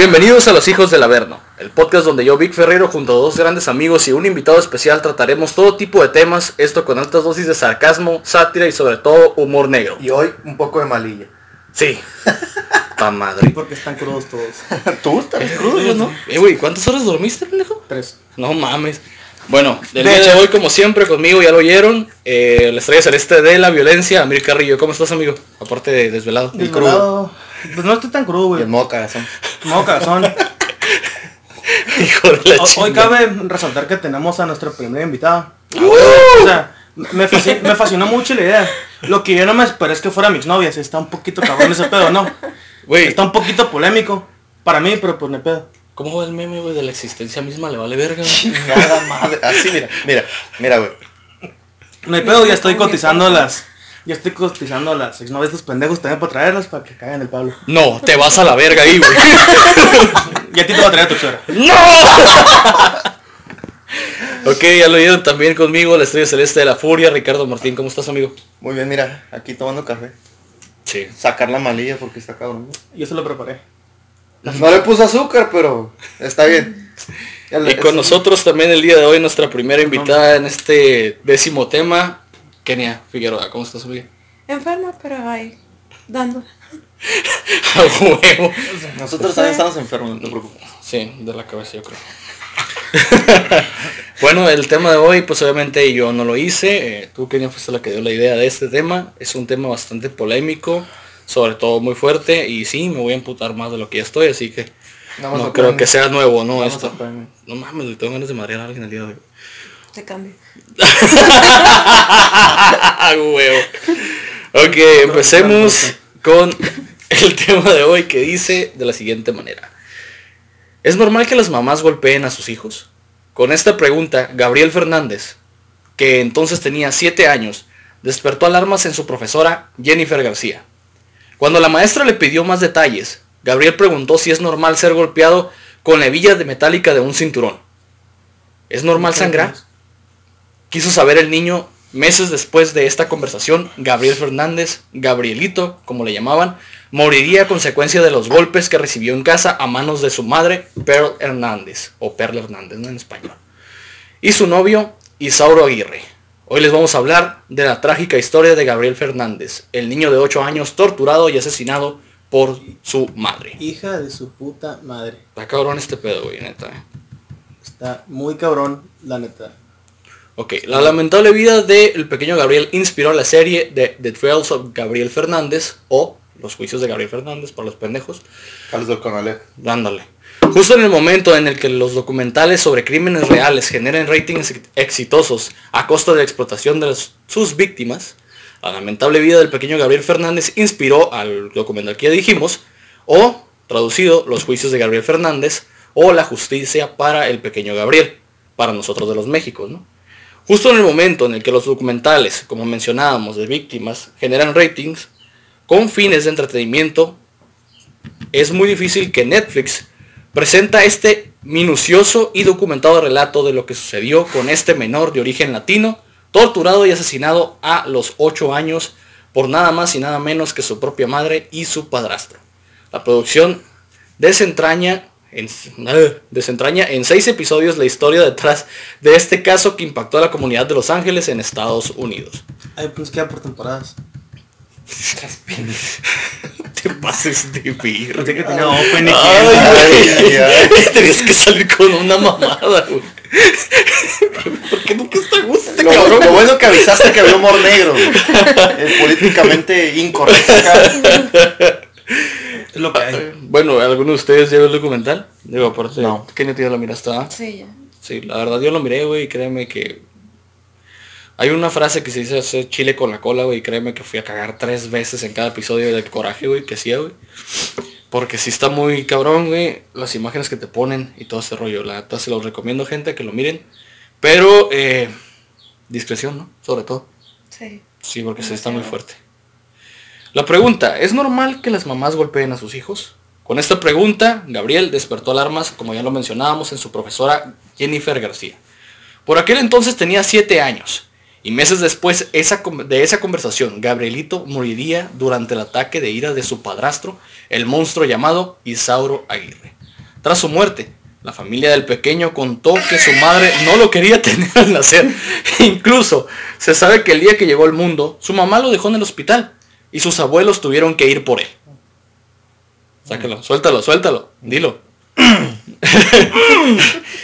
Bienvenidos a Los Hijos del Averno, el podcast donde yo, Vic Ferrero, junto a dos grandes amigos y un invitado especial trataremos todo tipo de temas, esto con altas dosis de sarcasmo, sátira y sobre todo humor negro. Y hoy un poco de malilla. Sí. Pa madre. Porque están crudos todos. Tú estás crudo, ¿no? Eh, güey, ¿cuántas horas dormiste, pendejo? Tres. No mames. Bueno, del De día de hoy, como siempre, conmigo ya lo oyeron, eh, la estrella celeste de la violencia, Amir Carrillo. ¿Cómo estás, amigo? Aparte de desvelado. Desvelado. Pues no estoy tan crudo, Y güey. el modo cagazón. No, cagazón. Hijo de la Ho- Hoy cabe resaltar que tenemos a nuestra primera invitada. ¡Uh! O sea, me, fasci- me fascinó mucho la idea. Lo que yo no me esperé es que fuera mis novias. Está un poquito cabrón ese pedo, ¿no? Está un poquito polémico. Para mí, pero pues no hay pedo. ¿cómo va el meme, güey, de la existencia misma? Le vale verga, güey. Nada madre. Así, mira, mira, mira, güey. No hay pedo, ya estoy cotizando las... Ya estoy cotizando a las exnovias de estos pendejos también para traerlas para que caigan el Pablo. No, te vas a la verga ahí, güey. Y a ti te va a traer a tu suegra. ¡No! ok, ya lo oyeron también conmigo, la estrella celeste de la furia, Ricardo Martín. ¿Cómo estás, amigo? Muy bien, mira, aquí tomando café. Sí. Sacar la malilla porque está cabrón. Yo se lo preparé. No le puse azúcar, pero está bien. Y con nosotros también el día de hoy nuestra primera invitada en este décimo tema, Kenia Figueroa. ¿Cómo estás, amiga? Enferma, pero ahí, dando. A huevo. Nosotros también estamos enfermos, no te preocupes. Sí, de la cabeza yo creo. bueno, el tema de hoy, pues obviamente yo no lo hice. eh, tú, Kenia, fuiste la que dio la idea de este tema. Es un tema bastante polémico, sobre todo muy fuerte. Y sí, me voy a emputar más de lo que ya estoy, así que no creo que sea nuevo, ¿no? Esto. No mames, tengo ganas de madrear a alguien el día de hoy. Te cambio. Huevo. Ok, empecemos con el tema de hoy que dice de la siguiente manera. ¿Es normal que las mamás golpeen a sus hijos? Con esta pregunta, Gabriel Fernández, que entonces tenía 7 años, despertó alarmas en su profesora Jennifer García. Cuando la maestra le pidió más detalles, Gabriel preguntó si es normal ser golpeado con la hebilla de metálica de un cinturón. ¿Es normal sangrar? Quiso saber el niño meses después de esta conversación, Gabriel Fernández, Gabrielito, como le llamaban, moriría a consecuencia de los golpes que recibió en casa a manos de su madre, Pearl Hernández, o Perla Hernández, ¿no? En español. Y su novio, Isauro Aguirre. Hoy les vamos a hablar de la trágica historia de Gabriel Fernández, el niño de 8 años torturado y asesinado por su madre. Hija de su puta madre. Está cabrón este pedo, güey, neta. eh. Está muy cabrón, la neta. Ok, la lamentable vida del pequeño Gabriel inspiró la serie de The Trials of Gabriel Fernández o Los Juicios de Gabriel Fernández para los pendejos. Carlos del Conalep. Dándole. Justo en el momento en el que los documentales sobre crímenes reales generan ratings ex- exitosos a costa de la explotación de las- sus víctimas, la lamentable vida del pequeño Gabriel Fernández inspiró al documental que ya dijimos, o, traducido, Los Juicios de Gabriel Fernández, o La Justicia para el pequeño Gabriel, para nosotros de los Méxicos, ¿no? Justo en el momento en el que los documentales, como mencionábamos, de víctimas generan ratings con fines de entretenimiento, es muy difícil que Netflix presenta este minucioso y documentado relato de lo que sucedió con este menor de origen latino, torturado y asesinado a los 8 años por nada más y nada menos que su propia madre y su padrastro. La producción desentraña en, desentraña en seis episodios la historia detrás de este caso que impactó a la comunidad de Los Ángeles en Estados Unidos. Ay, pues queda por temporadas. Te pases de. Pensé que tenía open y Ay, Ay, güey. ay, Tenías que salir con una mamada, güey. ¿Por qué nunca está gusto este Lo, cabrón? lo bueno que avisaste que había humor negro. El políticamente incorrecto. Es lo que hay. Bueno, ¿alguno de ustedes ya vio el documental? Digo, aparte, No. ¿qué no ya lo miraste? ah? Sí, ya. Sí, la verdad yo lo miré, güey, y créeme que... Hay una frase que se dice hacer chile con la cola, güey, y créeme que fui a cagar tres veces en cada episodio del coraje, güey, que hacía, güey. Porque sí está muy cabrón, güey, las imágenes que te ponen y todo ese rollo. La neta se los recomiendo, gente, que lo miren. Pero, eh, discreción, ¿no? Sobre todo. Sí. Sí, porque sí está muy fuerte. La pregunta, ¿es normal que las mamás golpeen a sus hijos? Con esta pregunta, Gabriel despertó alarmas, como ya lo mencionábamos, en su profesora Jennifer García. Por aquel entonces tenía 7 años, y meses después de esa conversación, Gabrielito moriría durante el ataque de ira de su padrastro, el monstruo llamado Isauro Aguirre. Tras su muerte, la familia del pequeño contó que su madre no lo quería tener al nacer. Incluso se sabe que el día que llegó al mundo, su mamá lo dejó en el hospital y sus abuelos tuvieron que ir por él. Sácalo, suéltalo, suéltalo, dilo.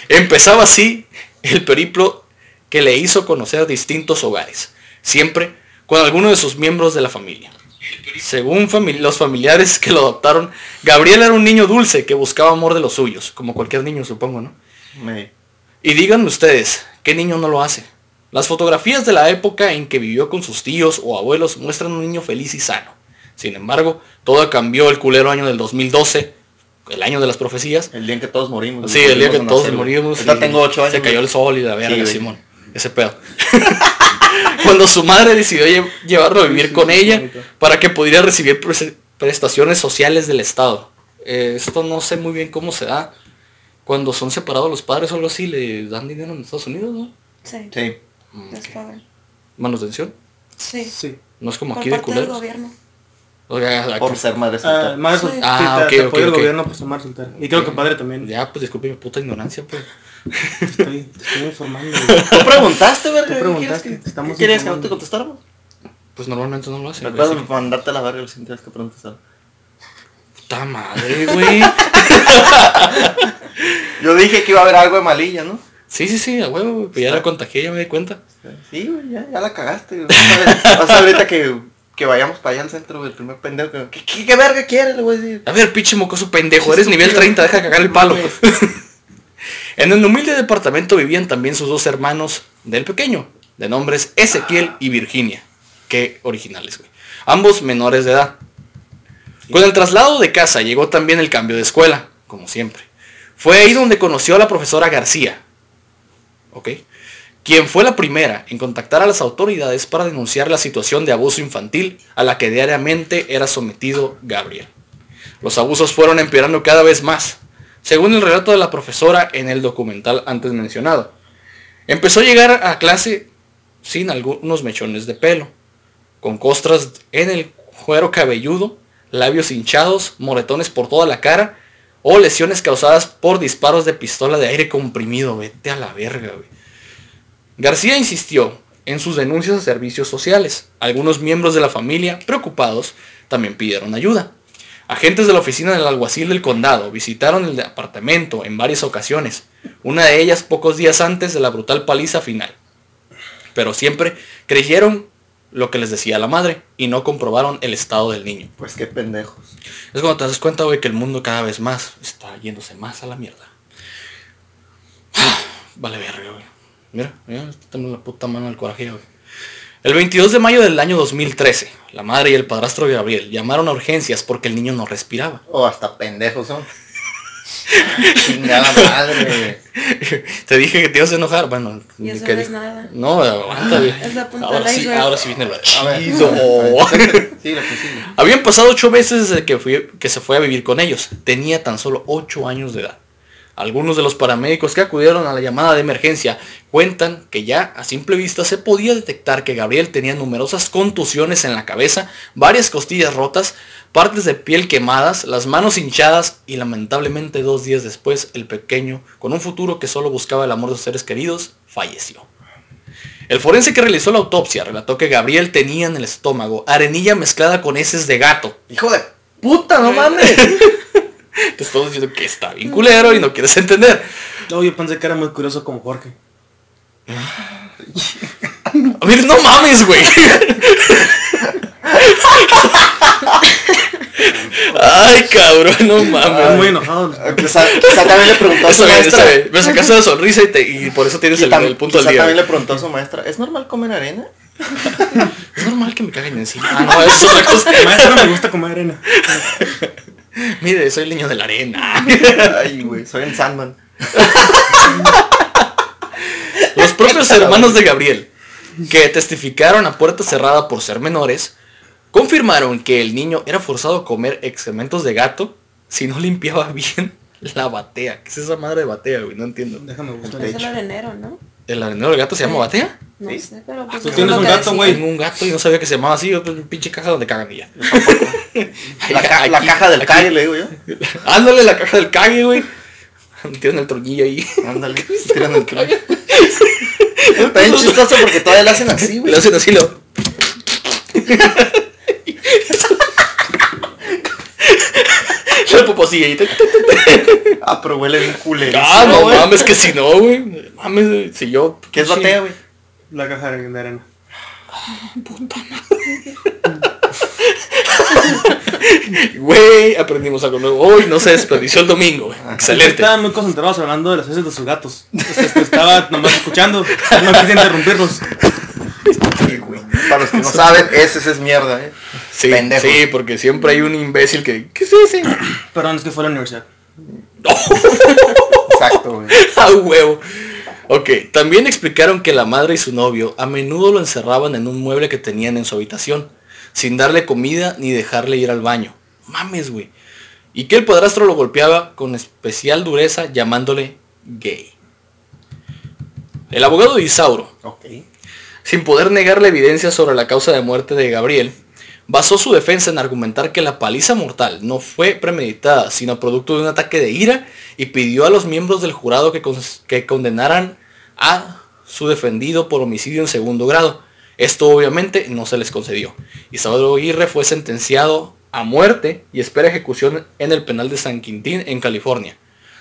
Empezaba así el periplo que le hizo conocer distintos hogares, siempre con alguno de sus miembros de la familia. Según fami- los familiares que lo adoptaron, Gabriel era un niño dulce que buscaba amor de los suyos, como cualquier niño supongo, ¿no? Me- Y díganme ustedes, ¿qué niño no lo hace? Las fotografías de la época en que vivió con sus tíos o abuelos muestran un niño feliz y sano. Sin embargo, todo cambió el culero año del 2012, el año de las profecías. El día en que todos morimos. Sí, el día que todos morimos. Ahorita y tengo ocho años. Se cayó el sol y la verga, Sí. Simón. Ese pedo. Cuando su madre decidió lle- llevarlo a vivir Sí, con sí, ella para que pudiera recibir pres- prestaciones sociales del Estado. Eh, esto no sé muy bien cómo se da. Cuando son separados los padres o algo así, le dan dinero en Estados Unidos, ¿no? Sí, Sí. Les pagan. Manutención. Sí, Sí. No es como por aquí de parte del culeros. gobierno. O sea, Por ser madre Ah, soltera. madre Sí. sol- Ah, sí, te- ok, te ok, apoya el gobierno por ser madre soltera. Y creo que padre también. Ya, pues disculpe mi puta ignorancia, pues. Te estoy, te estoy informando. Tú preguntaste, verga. Tú ¿qué preguntaste, quieres que- te estamos ¿Qué querías que no te contestáramos? Pues normalmente no lo hacen. Recuerda que- mandarte a la verga si tienes que preguntar. Puta madre, güey. Yo dije que iba a haber algo de malilla, ¿no? Sí, sí, sí, a huevo, güey. Pues ya la contagié, ya me di cuenta. Sí, güey, ya, ya la cagaste. güey. Vas a ver, ahorita que, que vayamos para allá al centro, güey, el primer pendejo. que- ¿Qué, qué, qué verga quieres? Decir. A ver, pinche mocoso pendejo, eres nivel 30, deja cagar el palo. en el humilde departamento vivían también sus dos hermanos del pequeño, de nombres Ezequiel y Virginia. Qué originales, güey. Ambos menores de edad. Con el traslado de casa llegó también el cambio de escuela, como siempre. Fue ahí donde conoció a la profesora García, ¿ok? Quien fue la primera en contactar a las autoridades para denunciar la situación de abuso infantil a la que diariamente era sometido Gabriel. Los abusos fueron empeorando cada vez más, según el relato de la profesora en el documental antes mencionado. Empezó a llegar a clase sin algunos mechones de pelo, con costras en el cuero cabelludo, labios hinchados, moretones por toda la cara o lesiones causadas por disparos de pistola de aire comprimido. Vete a la verga, güey. García insistió en sus denuncias a servicios sociales. Algunos miembros de la familia, preocupados, también pidieron ayuda. Agentes de la oficina del alguacil del condado visitaron el apartamento en varias ocasiones, una de ellas pocos días antes de la brutal paliza final. Pero siempre creyeron lo que les decía la madre y no comprobaron el estado del niño. Pues qué pendejos. Es cuando te das cuenta, güey, que el mundo cada vez más está yéndose más a la mierda. Vale verga, güey. Mira, mira, tengo la puta mano del coraje, güey. El 22 de mayo del año 2013, la madre y el padrastro de Gabriel llamaron a urgencias porque el niño no respiraba. O hasta pendejos son. Chingada madre. Te dije que te ibas a enojar, bueno. Y eso que no es nada. No, aguanta, güey. Es la punta Ahora sí, ahora sí viene lo A ver, chido. a ver, Sí, lo que sigue. Habían pasado ocho meses desde que, fui- que se fue a vivir con ellos. Tenía tan solo ocho años de edad. Algunos de los paramédicos que acudieron a la llamada de emergencia cuentan que ya a simple vista se podía detectar que Gabriel tenía numerosas contusiones en la cabeza, varias costillas rotas, partes de piel quemadas, las manos hinchadas y lamentablemente dos días después el pequeño, con un futuro que solo buscaba el amor de sus seres queridos, falleció. El forense que realizó la autopsia relató que Gabriel tenía en el estómago arenilla mezclada con heces de gato. Hijo de puta, no mames. Te estoy diciendo que está bien culero y no quieres entender. No, yo pensé que era muy curioso como Jorge. A ver, no mames, güey. Ay, cabrón, no mames. muy enojado. Quizá, quizá también le preguntó a su bien, maestra. Me sacaste la sonrisa y, te- y por eso tienes el, tam- el punto del día. también le preguntó a su maestra, ¿es normal comer arena? Es normal que me caguen encima. Ah, no, eso es otra cosa. Maestro, me gusta comer arena. Mire, soy el niño de la arena. Ay, güey, soy el Sandman. Los propios hermanos de Gabriel, que testificaron a puerta cerrada por ser menores, confirmaron que el niño era forzado a comer excrementos de gato si no limpiaba bien la batea. ¿Qué es esa madre de batea, güey? No entiendo. Déjame buscar. Es el arenero, ¿no? ¿El arenero del gato se llama batea? No Sí. sé, pero pues Tú tienes es lo un gato, güey. Tengo un gato y no sabía que se llamaba así. yo, pues, pinche caja donde cagan y ya. La, ca- la Aquí- caja del calle, le digo yo. Ándale, la caja del cague, güey. Tienen el tornillo ahí. Ándale, tiran el truco. Está bien chistoso porque todavía lo hacen así, güey. Le hacen así lo. La poposilla ahí. Ah, pero huele bien culero. Ah, no mames, que si no, güey. Mames, si yo. ¿Qué es batea, güey? La caja de de arena. Güey, aprendimos algo nuevo. Hoy no se desperdició el domingo, güey. Excelente. Estaban muy concentrados hablando de las heces de sus gatos. Entonces, este, estaba nomás escuchando. No quise interrumpirlos. Sí, güey. Para los que no saben, ese ese es mierda, eh. Sí, sí, porque siempre hay un imbécil que. ¿Qué es ese? Perdón, es que fue a la universidad. Exacto, güey. A huevo. Ok, también explicaron que la madre y su novio a menudo lo encerraban en un mueble que tenían en su habitación, sin darle comida ni dejarle ir al baño. Mames, güey. Y que el padrastro lo golpeaba con especial dureza llamándole gay. El abogado de Isauro, Ok. Sin poder negar la evidencia sobre la causa de muerte de Gabriel, basó su defensa en argumentar que la paliza mortal no fue premeditada, sino producto de un ataque de ira y pidió a los miembros del jurado que, condenaran a su defendido por homicidio en segundo grado. Esto obviamente no se les concedió. Isadoro Aguirre fue sentenciado a muerte y espera ejecución en el penal de San Quintín en California.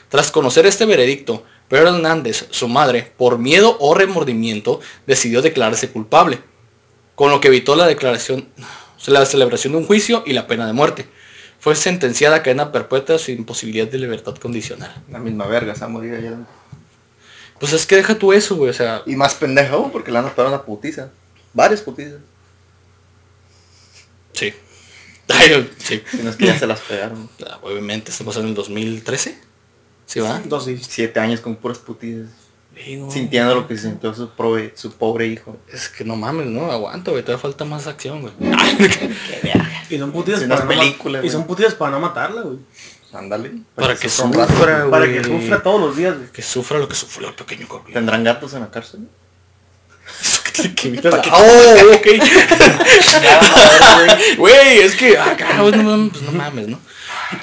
Tras conocer este veredicto, Pedro Hernández, su madre, por miedo o remordimiento, decidió declararse culpable, con lo que evitó la declaración, la celebración de un juicio y la pena de muerte. Fue sentenciada a cadena perpetua sin posibilidad de libertad condicional. La misma verga, se va a morir allá. Pues es que deja tú eso, güey, o sea, Y más pendeja aún porque le a pegar una putiza. Varias putizas. sí. Ay, sí. Si no es que ya se las pegaron. Ah, Obviamente, estamos en el 2013. ¿Sí va? Dos sí. Siete años con puras. Sí, no. Sintiendo lo que sintió su, prove- su pobre hijo. Es que no mames, ¿no? Aguanta, güey, todavía falta más acción, güey. Y son putidas Si para no ma- película, Y son putidas para no matarla, güey. Ándale. Para que sufra sufra, güey. Para que sufra todos los días, güey. Que sufra lo que sufrió el pequeño Gabriel. ¿Tendrán gatos en la cárcel? Que- ¿Para qué? Oh, ok. Güey. Güey, es que, ah, cabrón, pues no mames, ¿no?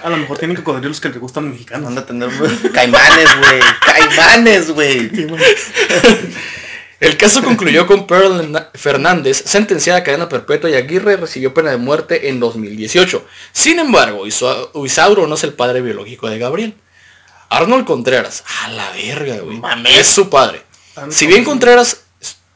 A lo mejor tienen cocodrilos que les gustan mexicanos. Van a tener caimanes, güey. Caimanes, güey. El caso concluyó con Pearl Fernández, sentenciada a cadena perpetua y Aguirre recibió pena de muerte en 2018. Sin embargo, Isa- Isauro no es el padre biológico de Gabriel. Arnold Contreras, a la verga, güey. Es su padre. Si bien Contreras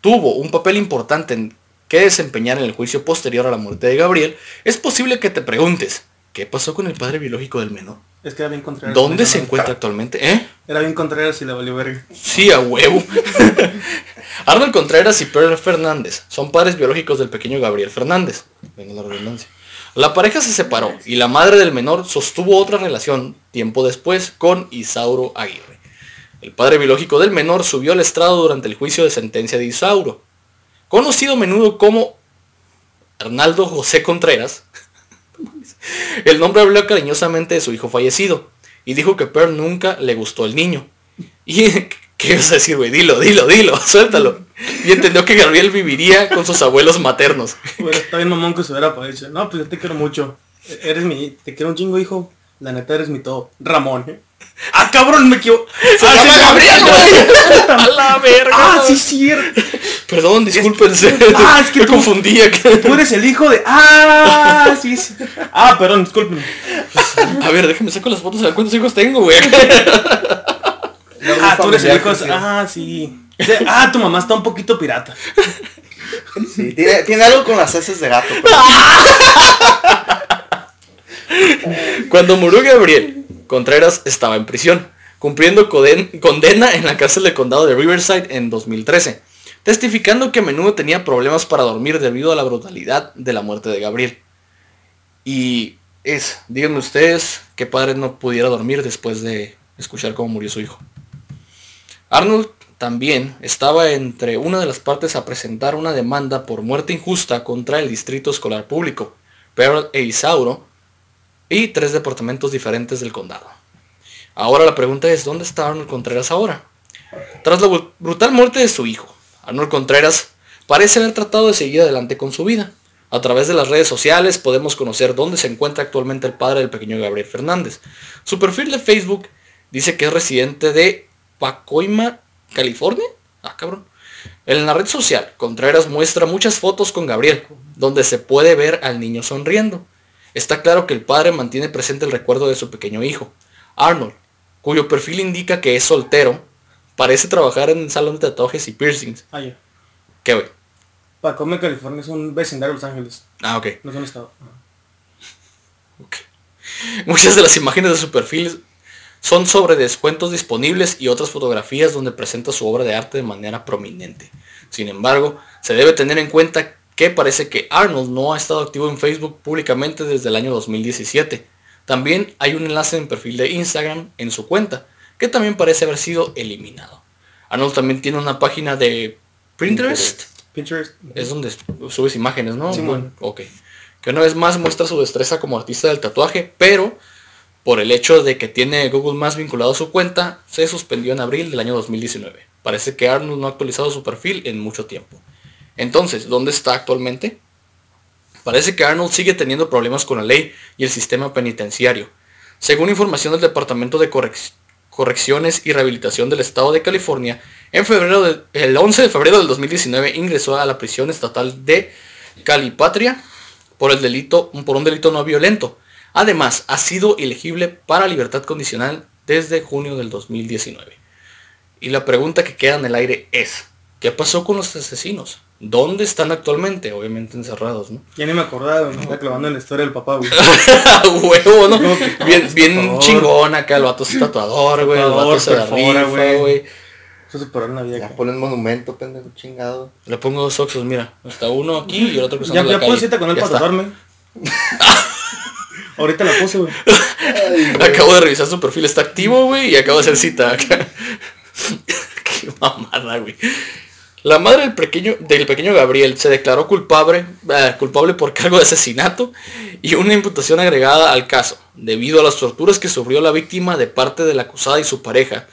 tuvo un papel importante en que desempeñar en el juicio posterior a la muerte de Gabriel, es posible que te preguntes, ¿qué pasó con el padre biológico del menor? Es que era bien Contreras. ¿Dónde se encuentra actualmente? ¿Eh? Era bien Contreras y le valió verga. Sí, a huevo. Arnold Contreras y Pearl Fernández son padres biológicos del pequeño Gabriel Fernández. Venga la redundancia. La pareja se separó y la madre del menor sostuvo otra relación tiempo después con Isauro Aguirre. El padre biológico del menor subió al estrado durante el juicio de sentencia de Isauro. Conocido a menudo como Arnaldo José Contreras, el nombre habló cariñosamente de su hijo fallecido y dijo que Pearl nunca le gustó el niño. ¿Y qué ibas a decir, güey? Dilo, dilo, dilo, suéltalo. Y entendió que Gabriel viviría con sus abuelos maternos. Bueno, está bien mamón que se hubiera dicho, no, pues yo te quiero mucho. E- Eres mi, te quiero un chingo, hijo. La neta eres mi todo. Ramón, ¿eh? Ah, cabrón, me equivoco. ¡Se ah, llama sí, Gabriel, güey! ¡A la verga! Ah, sí, cierto. Perdón, discúlpense. Ah, es que me tú- confundía. Tú eres el hijo de. Ah, sí, sí. Ah, perdón, disculpen. A ver, déjame saco las fotos a ver cuántos hijos tengo, güey. Ah, tú eres el hijo de. Ah, sí. De- Ah, tu mamá está un poquito pirata. Sí, tiene, tiene algo con las heces de gato. pero- Cuando murió Gabriel, Contreras estaba en prisión, cumpliendo condena en la cárcel del condado de Riverside en 2013, testificando que a menudo tenía problemas para dormir debido a la brutalidad de la muerte de Gabriel. Y es, díganme ustedes, qué padre no pudiera dormir después de escuchar cómo murió su hijo. Arnold también estaba entre una de las partes a presentar una demanda por muerte injusta contra el Distrito Escolar Público, Pearl e Isauro, y tres departamentos diferentes del condado. Ahora la pregunta es, ¿dónde está Arnold Contreras ahora? Tras la bru- brutal muerte de su hijo, Arnold Contreras parece haber tratado de seguir adelante con su vida. A través de las redes sociales podemos conocer dónde se encuentra actualmente el padre del pequeño Gabriel Fernández. Su perfil de Facebook dice que es residente de Pacoima, California. Ah, cabrón. En la red social, Contreras muestra muchas fotos con Gabriel, donde se puede ver al niño sonriendo. Está claro que el padre mantiene presente el recuerdo de su pequeño hijo, Arnold, cuyo perfil indica que es soltero, parece trabajar en un salón de tatuajes y piercings. Ah, ya. ¿Qué, güey? Pacome, California es un vecindario de Los Ángeles. Ah, ok. No es un estado. Ok. Muchas de las imágenes de su perfil son sobre descuentos disponibles y otras fotografías donde presenta su obra de arte de manera prominente. Sin embargo, se debe tener en cuenta que parece que Arnold no ha estado activo en Facebook públicamente desde el año 2017. También hay un enlace en perfil de Instagram en su cuenta, que también parece haber sido eliminado. Arnold también tiene una página de Pinterest. Pinterest. Es donde subes imágenes, ¿no? Sí, bueno. Ok. Que una vez más muestra su destreza como artista del tatuaje, pero por el hecho de que tiene Google Maps vinculado a su cuenta, se suspendió en abril del año 2019. Parece que Arnold no ha actualizado su perfil en mucho tiempo. Entonces, ¿dónde está actualmente? Parece que Arnold sigue teniendo problemas con la ley y el sistema penitenciario. Según información del Departamento de Correc- Correcciones y Rehabilitación del Estado de California, en febrero de- el 11 de febrero del 2019 ingresó a la prisión estatal de Calipatria por el delito por un delito no violento. Además, ha sido elegible para libertad condicional desde junio del 2019. Y la pregunta que queda en el aire es, ¿qué pasó con los asesinos? ¿Dónde están actualmente? Obviamente encerrados, ¿no? Ya ni me acordaba, me estaba clavando en la historia del papá, güey. Huevo, ¿no? Bien, bien chingón acá, el vato es tatuador, güey. El vato se perfora, güey. Eso superó en la vida. Ya acá. ponen monumento, pendejo chingado. Le pongo dos oxos, mira. Está uno aquí y el otro cruzando Ya, la ya puedo cita con él Ya para está. tatuarme. Ahorita la puse, güey. Acabo de revisar su perfil, está activo, güey, y acabo de hacer cita acá. Qué mamada, güey. La madre del pequeño, del pequeño Gabriel se declaró culpable, eh, culpable por cargo de asesinato y una imputación agregada al caso, debido a las torturas que sufrió la víctima de parte de la acusada y su pareja.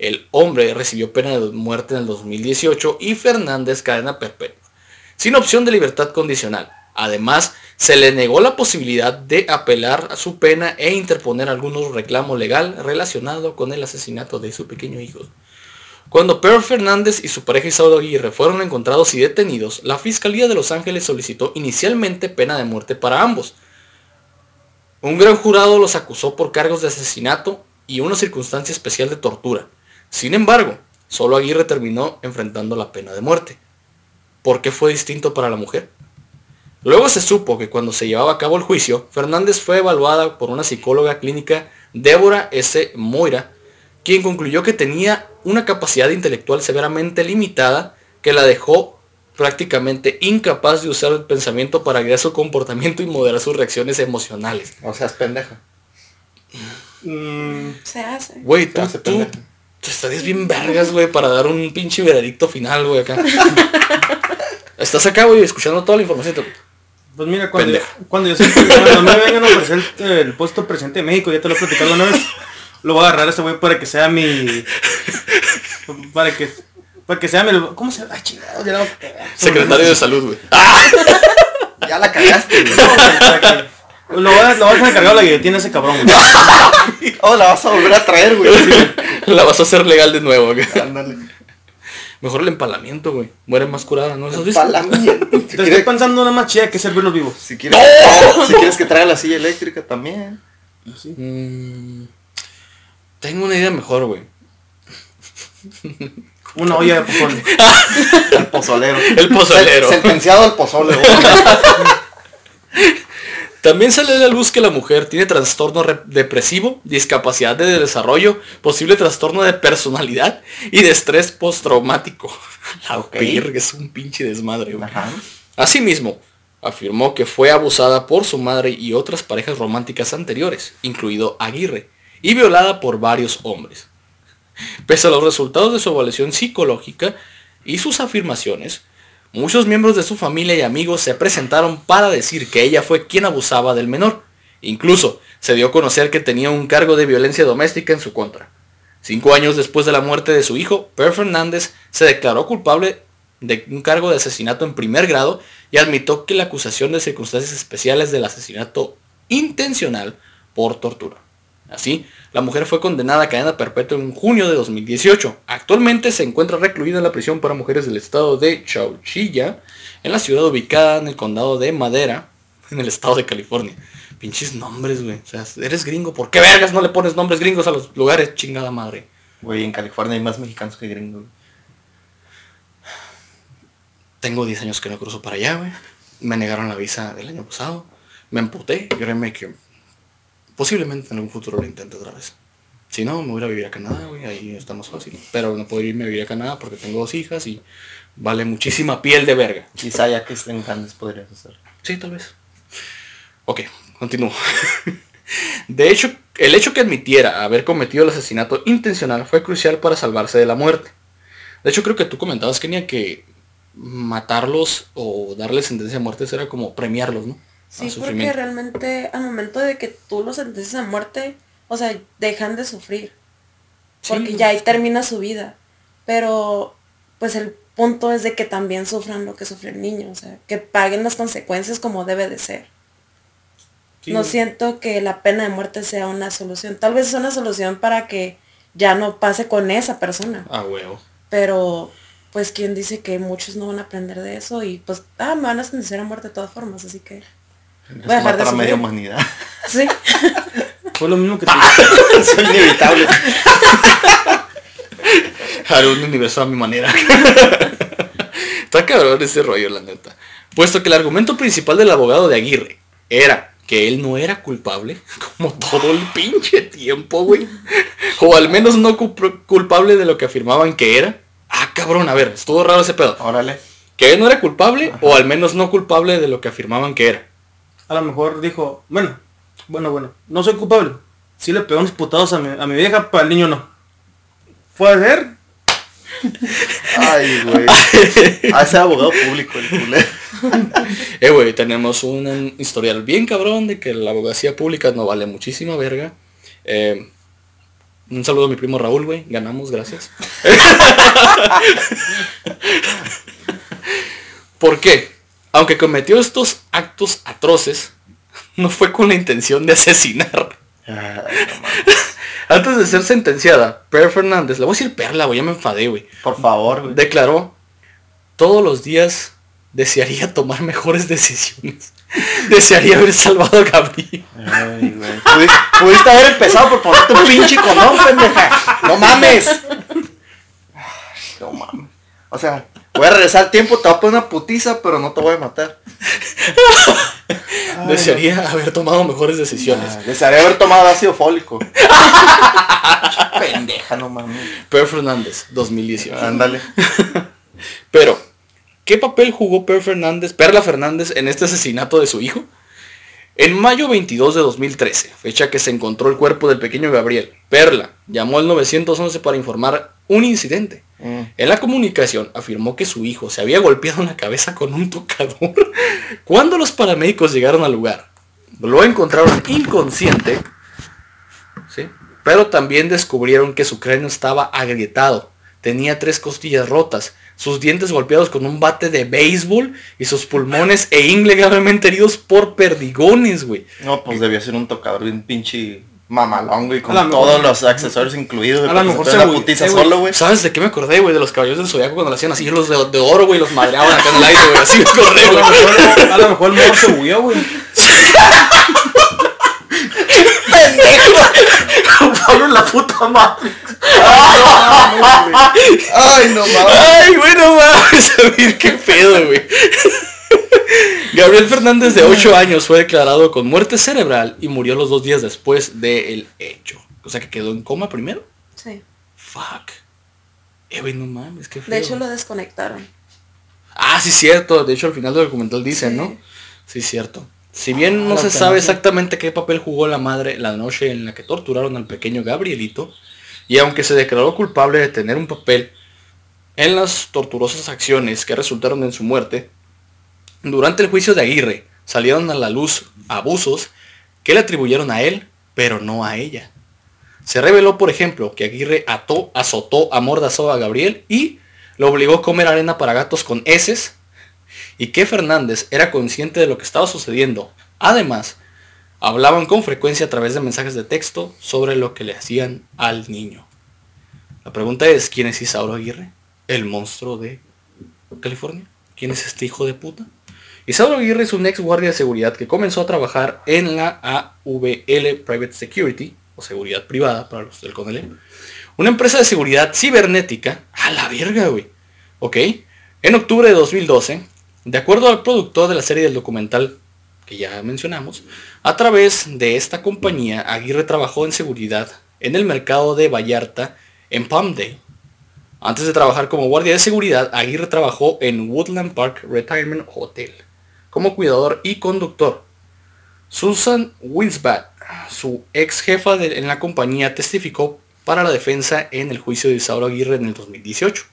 El hombre recibió pena de muerte en el 2018 y Fernández cadena perpetua, sin opción de libertad condicional. Además, se le negó la posibilidad de apelar a su pena e interponer algún reclamo legal relacionado con el asesinato de su pequeño hijo. Cuando Pedro Fernández y su pareja Isauro Aguirre fueron encontrados y detenidos, la Fiscalía de Los Ángeles solicitó inicialmente pena de muerte para ambos. Un gran jurado los acusó por cargos de asesinato y una circunstancia especial de tortura. Sin embargo, solo Aguirre terminó enfrentando la pena de muerte. ¿Por qué fue distinto para la mujer? Luego se supo que cuando se llevaba a cabo el juicio, Fernández fue evaluada por una psicóloga clínica, Débora S. Moira, quien concluyó que tenía una capacidad intelectual severamente limitada que la dejó prácticamente incapaz de usar el pensamiento para guiar su comportamiento y moderar sus reacciones emocionales. O sea, es pendeja. Mm, Se hace. Güey, tú, hace tú, tú estarías bien vergas, güey, para dar un pinche veredicto final, güey, acá. Estás acá, güey, escuchando toda la información. te- Pues mira, cuando, yo, cuando yo cuando me vengan a ofrecer el, el puesto de presidente de México, ya te lo he platicado una vez, lo voy a agarrar a ese güey para que sea mi... Para que... Para que sea mi... ¿Cómo se llama? Ay, chingado, ya lo... Secretario de salud, güey. Ya la cagaste, güey. Lo vas, lo vas a encargar a la guillotina a ese cabrón, güey. Oh, la vas a volver a traer, güey. La vas a hacer legal de nuevo, güey. Ándale. Mejor el empalamiento, güey. Muere más curada, ¿no? ¿Eso? Empalamiento. Si Te estoy pensando una más chida que servirlos vivos. si quieres, si quieres que traiga la silla eléctrica también. Mm, tengo una idea mejor, güey. Una olla de pozole. El pozolero. El pozolero. Sen- Sentenciado al pozole, güey. También sale a la luz que la mujer tiene trastorno re- depresivo, discapacidad de desarrollo, posible trastorno de personalidad y de estrés postraumático. La Ok. verga, es un pinche desmadre, güey. Ajá. Asimismo, afirmó que fue abusada por su madre y otras parejas románticas anteriores, incluido Aguirre, y violada por varios hombres. Pese a los resultados de su evaluación psicológica y sus afirmaciones, muchos miembros de su familia y amigos se presentaron para decir que ella fue quien abusaba del menor. Incluso se dio a conocer que tenía un cargo de violencia doméstica en su contra. Cinco años después de la muerte de su hijo, Per Fernández se declaró culpable de un cargo de asesinato en primer grado y admitió que la acusación de circunstancias especiales del asesinato intencional por tortura. Así, la mujer fue condenada a cadena perpetua en junio de 2018. Actualmente se encuentra recluida en la prisión para mujeres del estado de Chauchilla, en la ciudad ubicada en el condado de Madera, en el estado de California. Pinches nombres, güey. O sea, eres gringo. ¿Por qué vergas no le pones nombres gringos a los lugares? Chingada madre. Güey, en California hay más mexicanos que gringos. Tengo 10 años que no cruzo para allá, güey. Me negaron la visa del año pasado. Me emputé. Y créeme que posiblemente en algún futuro lo intente otra vez. Si no, me voy a ir a vivir a Canadá, güey. Ahí está más fácil. Pero no puedo irme a vivir a Canadá porque tengo dos hijas y vale muchísima piel de verga. Quizá ya que estén grandes podrías hacer. Sí, tal vez. Ok, continúo. De hecho, el hecho que admitiera haber cometido el asesinato intencional fue crucial para salvarse de la muerte. De hecho, creo que tú comentabas, Kenia, que matarlos o darles sentencia a muerte era como premiarlos, ¿no? Sí, porque realmente al momento de que tú los sentencias a muerte, o sea, dejan de sufrir. Sí, Porque ya ahí termina su vida. Pero, pues el punto es de que también sufran lo que sufre el niño, o sea, que paguen las consecuencias como debe de ser. Sí, no siento que la pena de muerte sea una solución. Tal vez es una solución para que ya no pase con esa persona. Ah, huevo. Pero, pues, ¿quién dice que muchos no van a aprender de eso? Y pues, ah, me van a sentenciar a muerte de todas formas, así que... Voy a dejar de media humanidad. Sí. Fue lo mismo que tú. es inevitable. Haré un universo a mi manera. Está cabrón ese rollo, la neta. Puesto que el argumento principal del abogado de Aguirre era que él no era culpable, como todo el pinche tiempo, güey. O al menos no culp- culpable de lo que afirmaban que era. Ah, cabrón, a ver, estuvo raro ese pedo. Órale. Que él no era culpable o al menos no culpable de lo que afirmaban que era. A lo mejor dijo, bueno, bueno, bueno, no soy culpable. Sí le pegó unos putados a mi, a mi vieja, pero al niño no. ¿Puede ser? Ay, güey. A ese abogado público, el culero. Eh, güey, tenemos un historial bien cabrón de que la abogacía pública no vale muchísima verga. Eh, un saludo a mi primo Raúl, güey. Ganamos, gracias. ¿Por qué? Aunque cometió estos actos atroces, no fue con la intención de asesinar. No mames. Antes de ser sentenciada, Per Fernández, le voy a decir Perla, güey, ya me enfadé, güey. Por favor, güey. declaró, todos los días desearía tomar mejores decisiones. Desearía haber salvado a Gabriel. Ay, güey. Pudiste, pudiste haber empezado por ponerte un pinche condón, pendeja. No mames. No mames. O sea, voy a regresar al tiempo, te voy a poner una putiza, pero no te voy a matar. Ay, Desearía haber tomado mejores decisiones. Ah, Desearía haber tomado ácido fólico. Pendeja, no mames. Per Fernández, 2018. Ándale. Pero, ¿qué papel jugó Per Fernández, Perla Fernández en este asesinato de su hijo? En mayo 22 de 2013, fecha que se encontró el cuerpo del pequeño Gabriel, Perla llamó al 911 para informar un incidente. Mm. En la comunicación afirmó que su hijo se había golpeado en la cabeza con un tocador. Cuando los paramédicos llegaron al lugar, lo encontraron inconsciente, ¿sí? pero también descubrieron que su cráneo estaba agrietado, tenía tres costillas rotas, sus dientes golpeados con un bate de béisbol y sus pulmones e ingle gravemente heridos por perdigones, güey. No, pues debía ser un tocador bien pinche mamalón, güey, con lo todos mejor- los accesorios incluidos. a lo mejor se la putiza eh, solo, güey. ¿Sabes de qué me acordé, güey? De los caballeros del zodiaco cuando le hacían así los de, de oro, güey, los madreaban acá en el aire, güey. Así me acordé, A lo güey. mejor, a lo mejor el morro se bugueó, güey. Pablo en la puta madre. Ay, no mames. Ay, güey, no mames, a ver qué pedo, güey. Gabriel Fernández, de 8 años, fue declarado con muerte cerebral y murió los dos días después del hecho. O sea que quedó en coma primero. Sí. Fuck. Eh, no mames, qué feo. De hecho lo desconectaron. Ah, sí, cierto. De hecho, al final del documental dicen, Sí. ¿no? Sí, cierto. Si bien no la se pena, sabe exactamente qué papel jugó la madre la noche en la que torturaron al pequeño Gabrielito, y aunque se declaró culpable de tener un papel en las torturosas acciones que resultaron en su muerte, durante el juicio de Aguirre salieron a la luz abusos que le atribuyeron a él, pero no a ella. Se reveló, por ejemplo, que Aguirre ató, azotó, amordazó a Gabriel y lo obligó a comer arena para gatos con heces y que Fernández era consciente de lo que estaba sucediendo. Además, hablaban con frecuencia a través de mensajes de texto sobre lo que le hacían al niño. La pregunta es, ¿quién es Isauro Aguirre? ¿El monstruo de California? ¿Quién es este hijo de puta? Isauro Aguirre es un ex guardia de seguridad que comenzó a trabajar en la AVL Private Security, o seguridad privada para los del CONELEM, una empresa de seguridad cibernética, a la verga, güey, ¿ok? En octubre de 2012, de acuerdo al productor de la serie del documental que ya mencionamos, a través de esta compañía, Aguirre trabajó en seguridad en el mercado de Vallarta en Palmdale. Antes de trabajar como guardia de seguridad, Aguirre trabajó en Woodland Park Retirement Hotel como cuidador y conductor. Susan Winsbat, su ex jefa en la compañía, testificó para la defensa en el juicio de Isauro Aguirre en el 2018.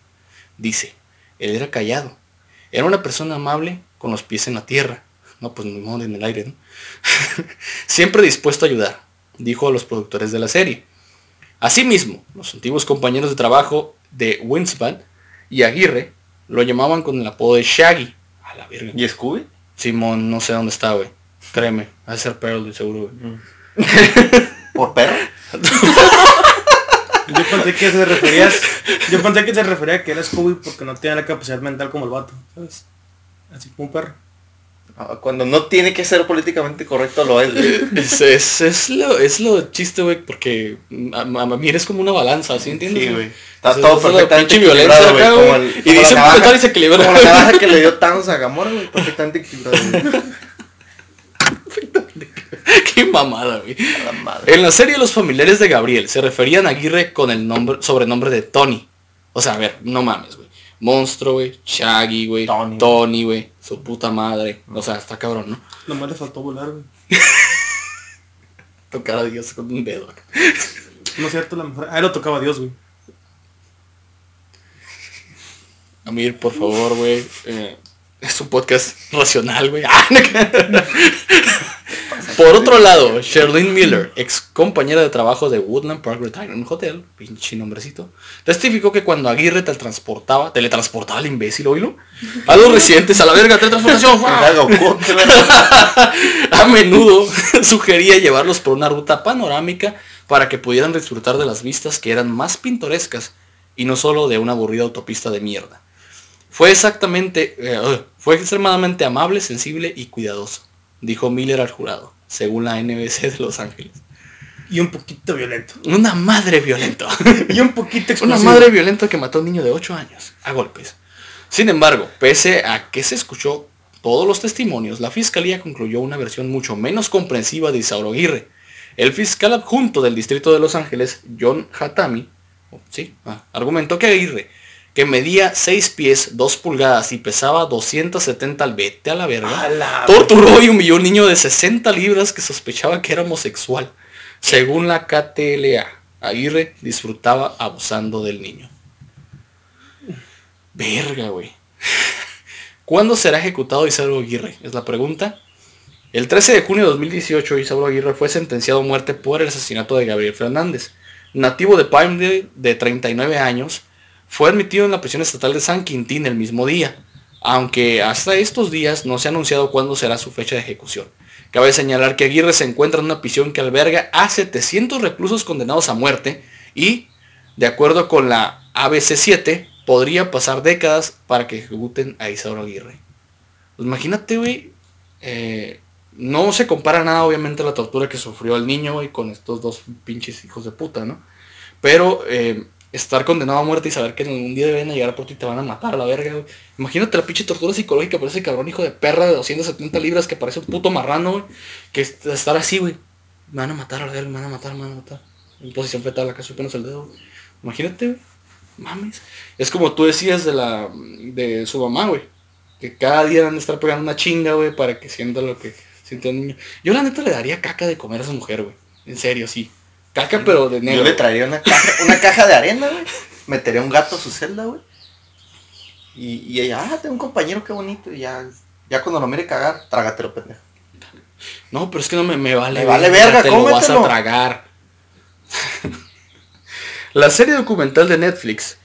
Dice, él era callado, era una persona amable con los pies en la tierra. No, pues ni modo en el aire, ¿no? Siempre dispuesto a ayudar, dijo a los productores de la serie. Asimismo, los antiguos compañeros de trabajo de Winspan y Aguirre lo llamaban con el apodo de Shaggy. A la verga. ¿Y Scooby? Simón, no sé dónde está, güey. Créeme, va a ser Pearl de seguro, güey. ¿Por perro? Yo pensé que se refería, yo pensé que se refería a que era Scooby porque no tiene la capacidad mental como el vato, ¿sabes? Así como un perro. Ah, Cuando no tiene que ser políticamente correcto lo es. güey. Es, es, es lo, es lo chiste, güey, porque a, a- a mí eres como una balanza, ¿sí entiendes? Sí, güey. Está Está todo perfectamente equilibrado, güey. Como el- Y dice y se equilibra. Como la navaja que le dio Thanos a Gamora, güey. Perfectamente equilibrado. Qué mamada, güey. A la madre. En la serie Los familiares de Gabriel se referían a Aguirre con el nombre, sobrenombre de Tony. O sea, a ver, no mames, güey. Monstruo, güey. Shaggy, güey. Tony, güey. Su puta madre. O sea, está cabrón, ¿no? Nomás le faltó volar, güey. Tocar a Dios con un dedo. No es cierto, la mejor. Ah, lo tocaba Dios, güey. Amir, por favor, güey. eh, es un podcast racional, güey. Ah, no, Por otro lado, Sherlyn Miller, ex compañera de trabajo de Woodland Park Retirement Hotel, pinche nombrecito, testificó que cuando Aguirre teletransportaba, teletransportaba al imbécil, oílo, a los residentes a la verga, teletransportación, a menudo sugería llevarlos por una ruta panorámica para que pudieran disfrutar de las vistas que eran más pintorescas y no solo de una aburrida autopista de mierda. Fue exactamente, eh, fue extremadamente amable, sensible y cuidadoso, dijo Miller al jurado, según la NBC de Los Ángeles. Y un poquito violento. Una madre violenta. Y un poquito Una explosivo. madre violenta que mató a un niño de 8 años a golpes. Sin embargo, pese a que se escuchó todos los testimonios, la fiscalía concluyó una versión mucho menos comprensiva de Isauro Aguirre. El fiscal adjunto del distrito de Los Ángeles, John Hatami, oh, sí, ah, argumentó que Aguirre, que medía 6 pies, 2 pulgadas y pesaba 270 al vete a la verga, A la torturó y humilló a un niño de 60 libras que sospechaba que era homosexual. Según la KTLA, Aguirre disfrutaba abusando del niño. Verga, güey. ¿Cuándo será ejecutado Isauro Aguirre? Es la pregunta. El 13 de junio de 2018, Isauro Aguirre fue sentenciado a muerte por el asesinato de Gabriel Fernández. Nativo de Palmdale, de 39 años, fue admitido en la prisión estatal de San Quintín el mismo día, aunque hasta estos días no se ha anunciado cuándo será su fecha de ejecución. Cabe señalar que Aguirre se encuentra en una prisión que alberga a 700 reclusos condenados a muerte y, de acuerdo con la ABC7, podría pasar décadas para que ejecuten a Isauro Aguirre. Pues imagínate, güey, eh, no se compara nada obviamente a la tortura que sufrió el niño, güey, con estos dos pinches hijos de puta, ¿no? Pero eh, estar condenado a muerte y saber que en algún día deben llegar por ti y te van a matar a la verga, güey. Imagínate la pinche tortura psicológica por ese cabrón hijo de perra de 270 libras que parece un puto marrano, güey. Que est- estar así, güey. Me van a matar a la verga, me van a matar, me van a matar. En posición fetal, acá apenas el dedo, güey. Imagínate, güey. Mames. Es como tú decías de la de su mamá, güey. Que cada día van a estar pegando una chinga, güey, para que sienta lo que siente el niño. Yo la neta le daría caca de comer a esa mujer, güey. En serio, sí. Caca pero de negro. Yo le traería una caja, una caja de arena, güey. Metería un gato a su celda, güey. Y, y ella, ah, tengo un compañero, qué bonito. Y ya, ya cuando lo mire cagar, trágatelo, pendejo. No, pero es que no me, me vale. Me vale verga, te lo vas a tragar. La serie documental de Netflix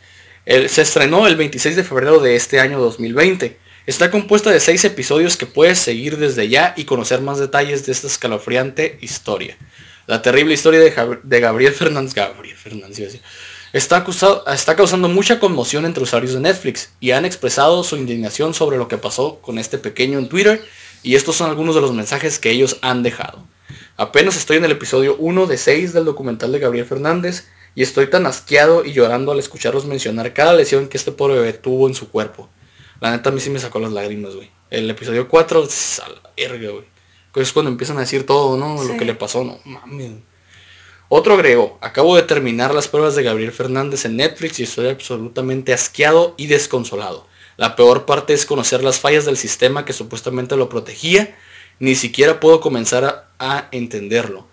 el- se estrenó el 26 de febrero de este año 2020. Está compuesta de seis episodios que puedes seguir desde ya y conocer más detalles de esta escalofriante historia. La terrible historia de, Gabriel Fernández, Gabriel Fernández, está, acusado- está causando mucha conmoción entre usuarios de Netflix y han expresado su indignación sobre lo que pasó con este pequeño en Twitter y estos son algunos de los mensajes que ellos han dejado. Apenas estoy en el episodio 1 de 6 del documental de Gabriel Fernández y estoy tan asqueado y llorando al escucharlos mencionar cada lesión que este pobre bebé tuvo en su cuerpo. La neta a mí sí me sacó las lágrimas, güey. El episodio 4, tss, a la verga, güey. Que Es cuando empiezan a decir todo, ¿no? Lo Sí. que le pasó, no mames. Otro agregó, acabo de terminar las pruebas de Gabriel Fernández en Netflix y estoy absolutamente asqueado y desconsolado. La peor parte es conocer las fallas del sistema que supuestamente lo protegía. Ni siquiera puedo comenzar a, a entenderlo.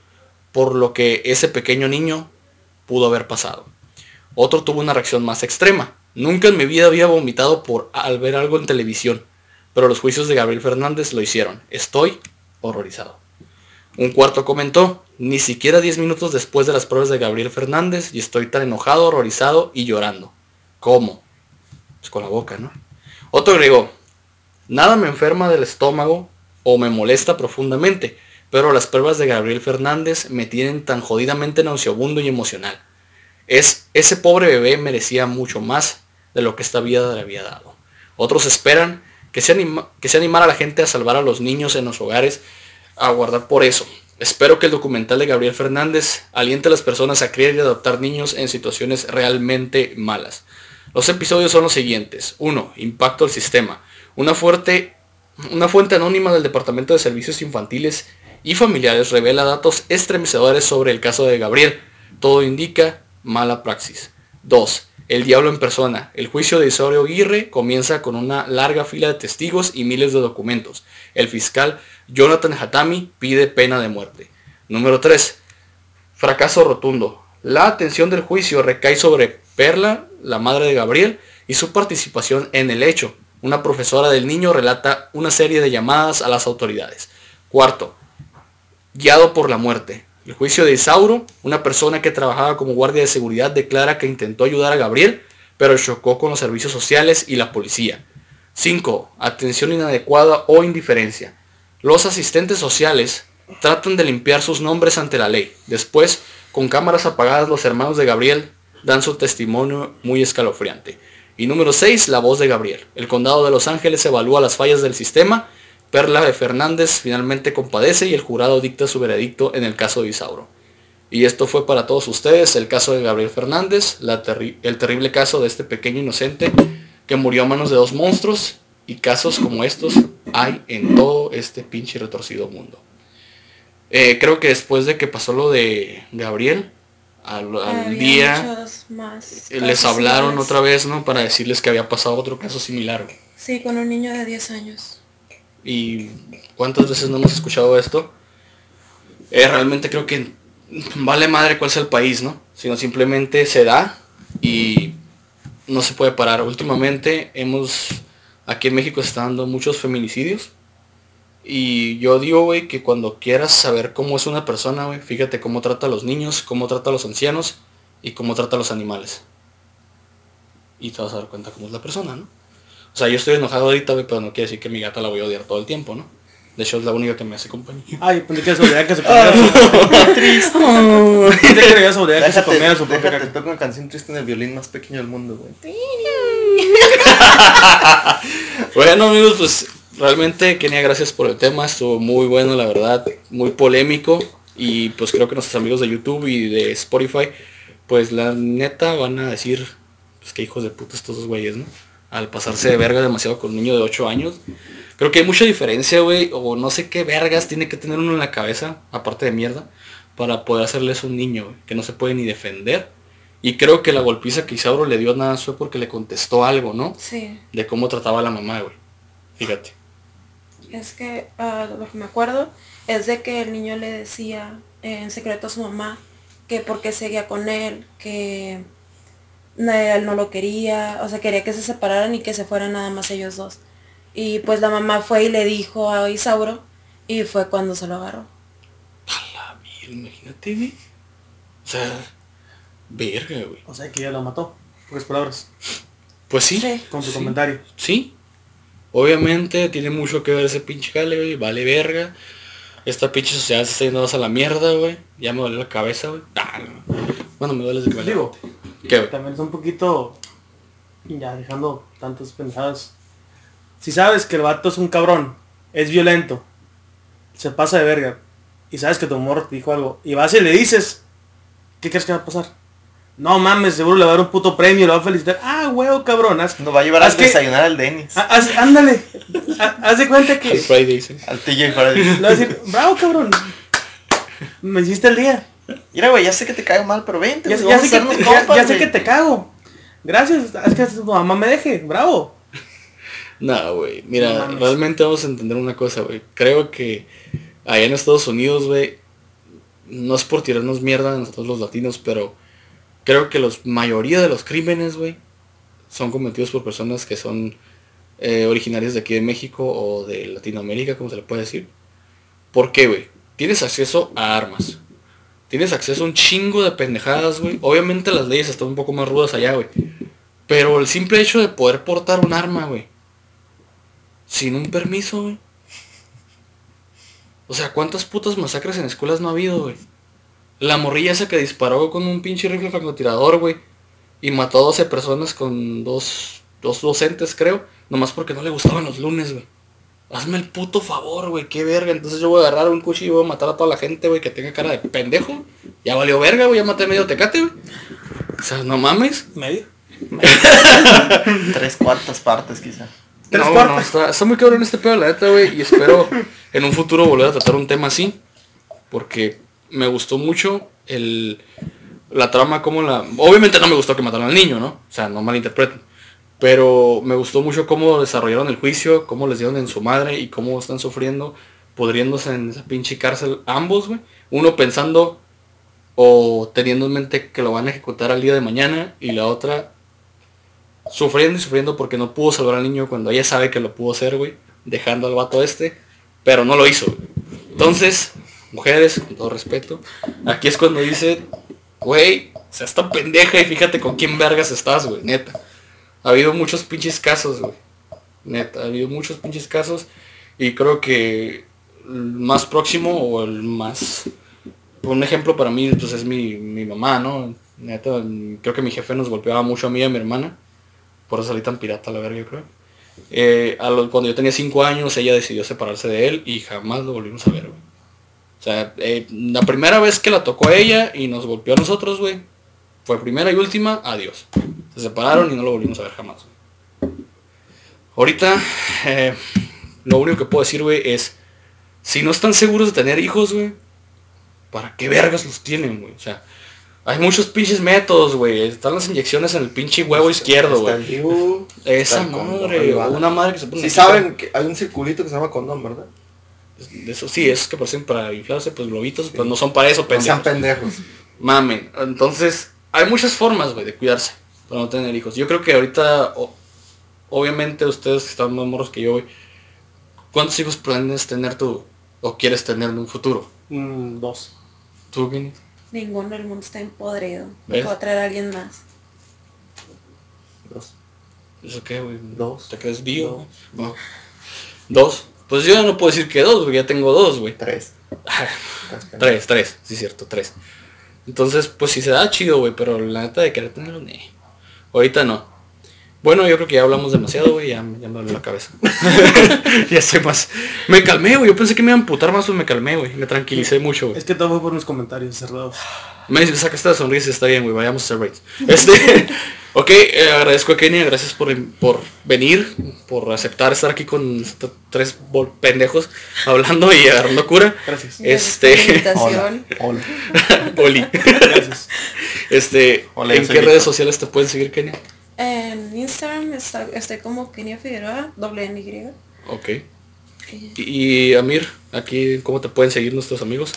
Por lo que ese pequeño niño pudo haber pasado. Otro tuvo una reacción más extrema. Nunca en mi vida había vomitado por al ver algo en televisión. Pero los juicios de Gabriel Fernández lo hicieron. Estoy horrorizado. Un cuarto comentó, ni siquiera 10 minutos después de las pruebas de Gabriel Fernández y estoy tan enojado, horrorizado y llorando. ¿Cómo? Pues con la boca, ¿no? Otro agregó, nada me enferma del estómago o me molesta profundamente, pero las pruebas de Gabriel Fernández me tienen tan jodidamente nauseabundo y emocional. Es, ese pobre bebé merecía mucho más de lo que esta vida le había dado. Otros esperan que se, anima- que se animara a la gente a salvar a los niños en los hogares a guardar por eso. Espero que el documental de Gabriel Fernández aliente a las personas a criar y adoptar niños en situaciones realmente malas. Los episodios son los siguientes. 1. Impacto al sistema. Una fuerte una fuente anónima del Departamento de Servicios Infantiles y Familiares revela datos estremecedores sobre el caso de Gabriel. Todo indica mala praxis. 2. El diablo en persona. El juicio de Isorio Aguirre comienza con una larga fila de testigos y miles de documentos. El fiscal Jonathan Hatami pide pena de muerte. Número 3. Fracaso rotundo. La atención del juicio recae sobre Perla, la madre de Gabriel, y su participación en el hecho. Una profesora del niño relata una serie de llamadas a las autoridades. Cuarto, guiado por la muerte. El juicio de Isauro, una persona que trabajaba como guardia de seguridad, declara que intentó ayudar a Gabriel, pero chocó con los servicios sociales y la policía. 5. Atención inadecuada o indiferencia. Los asistentes sociales tratan de limpiar sus nombres ante la ley. Después, con cámaras apagadas, los hermanos de Gabriel dan su testimonio muy escalofriante. Y número 6, la voz de Gabriel. El condado de Los Ángeles evalúa las fallas del sistema. Perla de Fernández finalmente compadece y el jurado dicta su veredicto en el caso de Isauro. Y esto fue para todos ustedes el caso de Gabriel Fernández, la terri- el terrible caso de este pequeño inocente que murió a manos de dos monstruos y casos como estos hay en todo este pinche retorcido mundo. Eh, creo que después de que pasó lo de Gabriel, al, día más les hablaron otra vez, ¿no? Para decirles que había pasado otro caso similar. Sí, con un niño de 10 años. Y cuántas veces no hemos escuchado esto. Eh, realmente creo que vale madre cuál sea el país, ¿no? Sino simplemente se da y no se puede parar. Últimamente hemos, aquí en México se están dando muchos feminicidios. Y yo digo, güey, que cuando quieras saber cómo es una persona, güey, fíjate cómo trata a los niños, cómo trata a los ancianos y cómo trata a los animales. Y te vas a dar cuenta cómo es la persona, ¿no? O sea, yo estoy enojado ahorita, güey, pero no quiere decir que mi gata la voy a odiar todo el tiempo, ¿no? De hecho, es la única que me hace compañía. Ay, pensé que seguridad que se comiera su... triste. Que había seguridad que se comiera su propia caca. toca una canción triste en el violín más pequeño del mundo, güey. Bueno, amigos, pues realmente, Kenia, gracias por el tema. Estuvo muy bueno, la verdad. Muy polémico. Y pues creo que nuestros amigos de YouTube y de Spotify, pues la neta van a decir, pues qué hijos de puta estos dos güeyes, ¿no? Al pasarse de verga demasiado con un niño de 8 años. Creo que hay mucha diferencia, güey. O no sé qué vergas tiene que tener uno en la cabeza, aparte de mierda, para poder hacerles un niño, que no se puede ni defender. Y creo que la golpiza que Isauro le dio nada más fue porque le contestó algo, ¿no? Sí. de cómo trataba a la mamá, güey. Fíjate. Es que ah, lo que me acuerdo es de que el niño le decía en secreto a su mamá que porque seguía con él, que él no lo quería, o sea, quería que se separaran y que se fueran nada más ellos dos. Y pues la mamá fue y le dijo a Isauro y fue cuando se lo agarró. A la mierda, imagínate, güey. O sea, verga, güey. O sea que ya lo mató. Pocas palabras. Pues sí, sí. Sí. Con su comentario. Obviamente tiene mucho que ver ese pinche jale, güey. Vale verga. Esta pinche sociedad se está yendo más a la mierda, güey. Ya me duele la cabeza, güey. Ah, no. Bueno, me duele desde que También es un poquito, ya dejando tantas pensadas. Si sabes que el vato es un cabrón, es violento, se pasa de verga, y sabes que tu morro te dijo algo, y vas y le dices, ¿qué crees que va a pasar? No mames, seguro le va a dar un puto premio, le va a felicitar. Ah, huevo, cabrón. Haz, Nos va a llevar a que- desayunar al Denis. ha- haz- ándale. Ha- Haz de cuenta que El Friday, sí. Al TJ Freddy. le va a decir, bravo, cabrón. Me hiciste el día. Mira, güey, ya sé que te caigo mal, pero vente, Ya, sé, que te, ya- compas, ya sé güey. que te cago. Gracias. Es que tu mamá me deje. Bravo. No, güey. Mira, No realmente vamos a entender una cosa, güey. Creo que allá en Estados Unidos, güey, no es por tirarnos mierda a nosotros los latinos, pero creo que la mayoría de los crímenes, güey, son cometidos por personas que son eh, originarias de aquí de México o de Latinoamérica, como se le puede decir. ¿Por qué, güey? Tienes acceso a armas. Tienes acceso a un chingo de pendejadas, güey. Obviamente las leyes están un poco más rudas allá, güey. Pero el simple hecho de poder portar un arma, güey. Sin un permiso, güey. O sea, ¿cuántas putas masacres en escuelas no ha habido, güey? La morrilla esa que disparó con un pinche rifle francotirador, güey. Y mató a 12 personas con dos, dos docentes, creo. Nomás porque no le gustaban los lunes, güey. Hazme el puto favor, güey, qué verga. Entonces yo voy a agarrar un cuchillo y voy a matar a toda la gente, güey, que tenga cara de pendejo. Ya valió verga, güey, ya maté medio tecate, güey. O sea, no mames. Medio. Tres cuartas partes, quizá. Tres no, cuartos. no, está, está muy cabrón este pedo, la neta, güey. Y espero en un futuro volver a tratar un tema así. Porque me gustó mucho el, la trama, como la... Obviamente no me gustó que mataran al niño, ¿no? O sea, no malinterpreten. Pero me gustó mucho cómo desarrollaron el juicio, cómo les dieron en su madre y cómo están sufriendo, pudriéndose en esa pinche cárcel ambos, güey. Uno pensando o teniendo en mente que lo van a ejecutar al día de mañana y la otra sufriendo y sufriendo porque no pudo salvar al niño cuando ella sabe que lo pudo hacer, güey, dejando al vato este, pero no lo hizo. güey. Entonces, mujeres, con todo respeto, aquí es cuando dice, güey, o sea, esta pendeja y fíjate con quién vergas estás, güey, neta. Ha habido muchos pinches casos, güey. Neta, ha habido muchos pinches casos y creo que el más próximo o el más un ejemplo para mí pues es mi, mi mamá, ¿no? Neta, creo que mi jefe nos golpeaba mucho a mí y a mi hermana. Por eso salí tan pirata, la verga, yo creo. Eh, cuando yo tenía 5 años, ella decidió separarse de él y jamás lo volvimos a ver, güey. O sea, eh, la primera vez que la tocó a ella y nos golpeó a nosotros, güey, fue primera y última, adiós. Se separaron y no lo volvimos a ver jamás. Ahorita, eh, lo único que puedo decir, güey, es, si no están seguros de tener hijos, güey, ¿para qué vergas los tienen, güey? O sea, hay muchos pinches métodos, güey. Están las inyecciones en el pinche huevo izquierdo, güey. Esa condón, madre, va. una madre que se pone Si saben que hay un circulito que se llama condón, ¿verdad? Eso sí, es que parecen para inflarse, pues globitos, pues no son para eso, No sean pendejos. pendejos. Mamen. Entonces, hay muchas formas, güey, de cuidarse para no tener hijos. Yo creo que ahorita, o- obviamente ustedes que están más morros que yo, güey, ¿cuántos hijos planeas tener tú o quieres tener en un futuro? Mm, dos. ¿Tú, Kenny? Ninguno del mundo está empodrido. ¿Ves? Puedo traer a alguien más. Dos. ¿Eso qué, güey? Dos. ¿Te crees vivo? No. ¿Dos? Pues yo no puedo decir que dos, porque ya tengo dos, güey. Tres. Tres, tres, sí es cierto, tres. Entonces, pues si se da chido, güey, pero la neta de querer tenerlo, ne. Ahorita no. Bueno, yo creo que ya hablamos demasiado, güey, ya, ya me dolió la cabeza. ya estoy más. Me calmé, güey, yo pensé que me iban a amputar más, pues me calmé, güey. Me tranquilicé mucho, güey. Es que todo fue por mis comentarios cerrados. Me sacaste la sonrisa, está bien, güey, vayamos a rates. Este, ok, eh, agradezco a Kenia, gracias por, por venir, por aceptar estar aquí con estos tres pendejos hablando y agarrando cura. Gracias. Gracias por la Este, invitación. Hola. Oli. Gracias. Este, Hola, ¿en qué redes sociales te pueden seguir, Kenia? En Instagram está, estoy como Kenia Figueroa, doble N Y. Ok. Y- Amir, aquí, ¿cómo te pueden seguir nuestros amigos?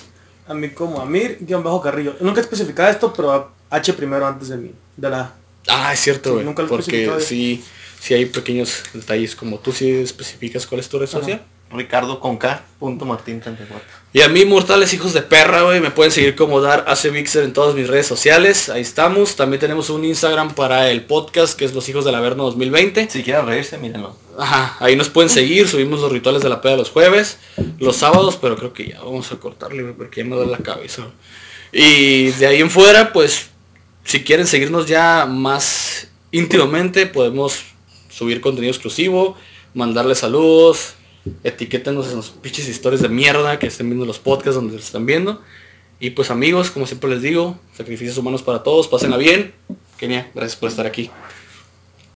A mí como Amir, guion bajo Carrillo. Nunca he especificado esto, pero H primero antes de mí. De la Ah, es cierto, Sí, güey. nunca lo he porque sí, sí hay pequeños detalles como tú sí especificas cuál es tu red Ajá. social. Ricardo con K. Punto Martín 34. Y a mí, mortales hijos de perra, güey, me pueden seguir como dar AC Mixer en todas mis redes sociales. Ahí estamos. También tenemos un Instagram para el podcast que es Los Hijos del Averno 2020. Si quieren reírse, mírenlo. Ajá, ahí nos pueden seguir, subimos los rituales de la peda los jueves, los sábados, pero creo que ya vamos a cortarle, güey, porque ya me duele la cabeza. Y de ahí en fuera, pues, si quieren seguirnos ya más íntimamente, podemos subir contenido exclusivo, mandarles saludos, etiquétenos en los pinches historias de mierda que estén viendo los podcasts donde los están viendo. Y pues amigos, como siempre les digo, sacrificios humanos para todos, pásenla bien. Kenia, gracias por estar aquí.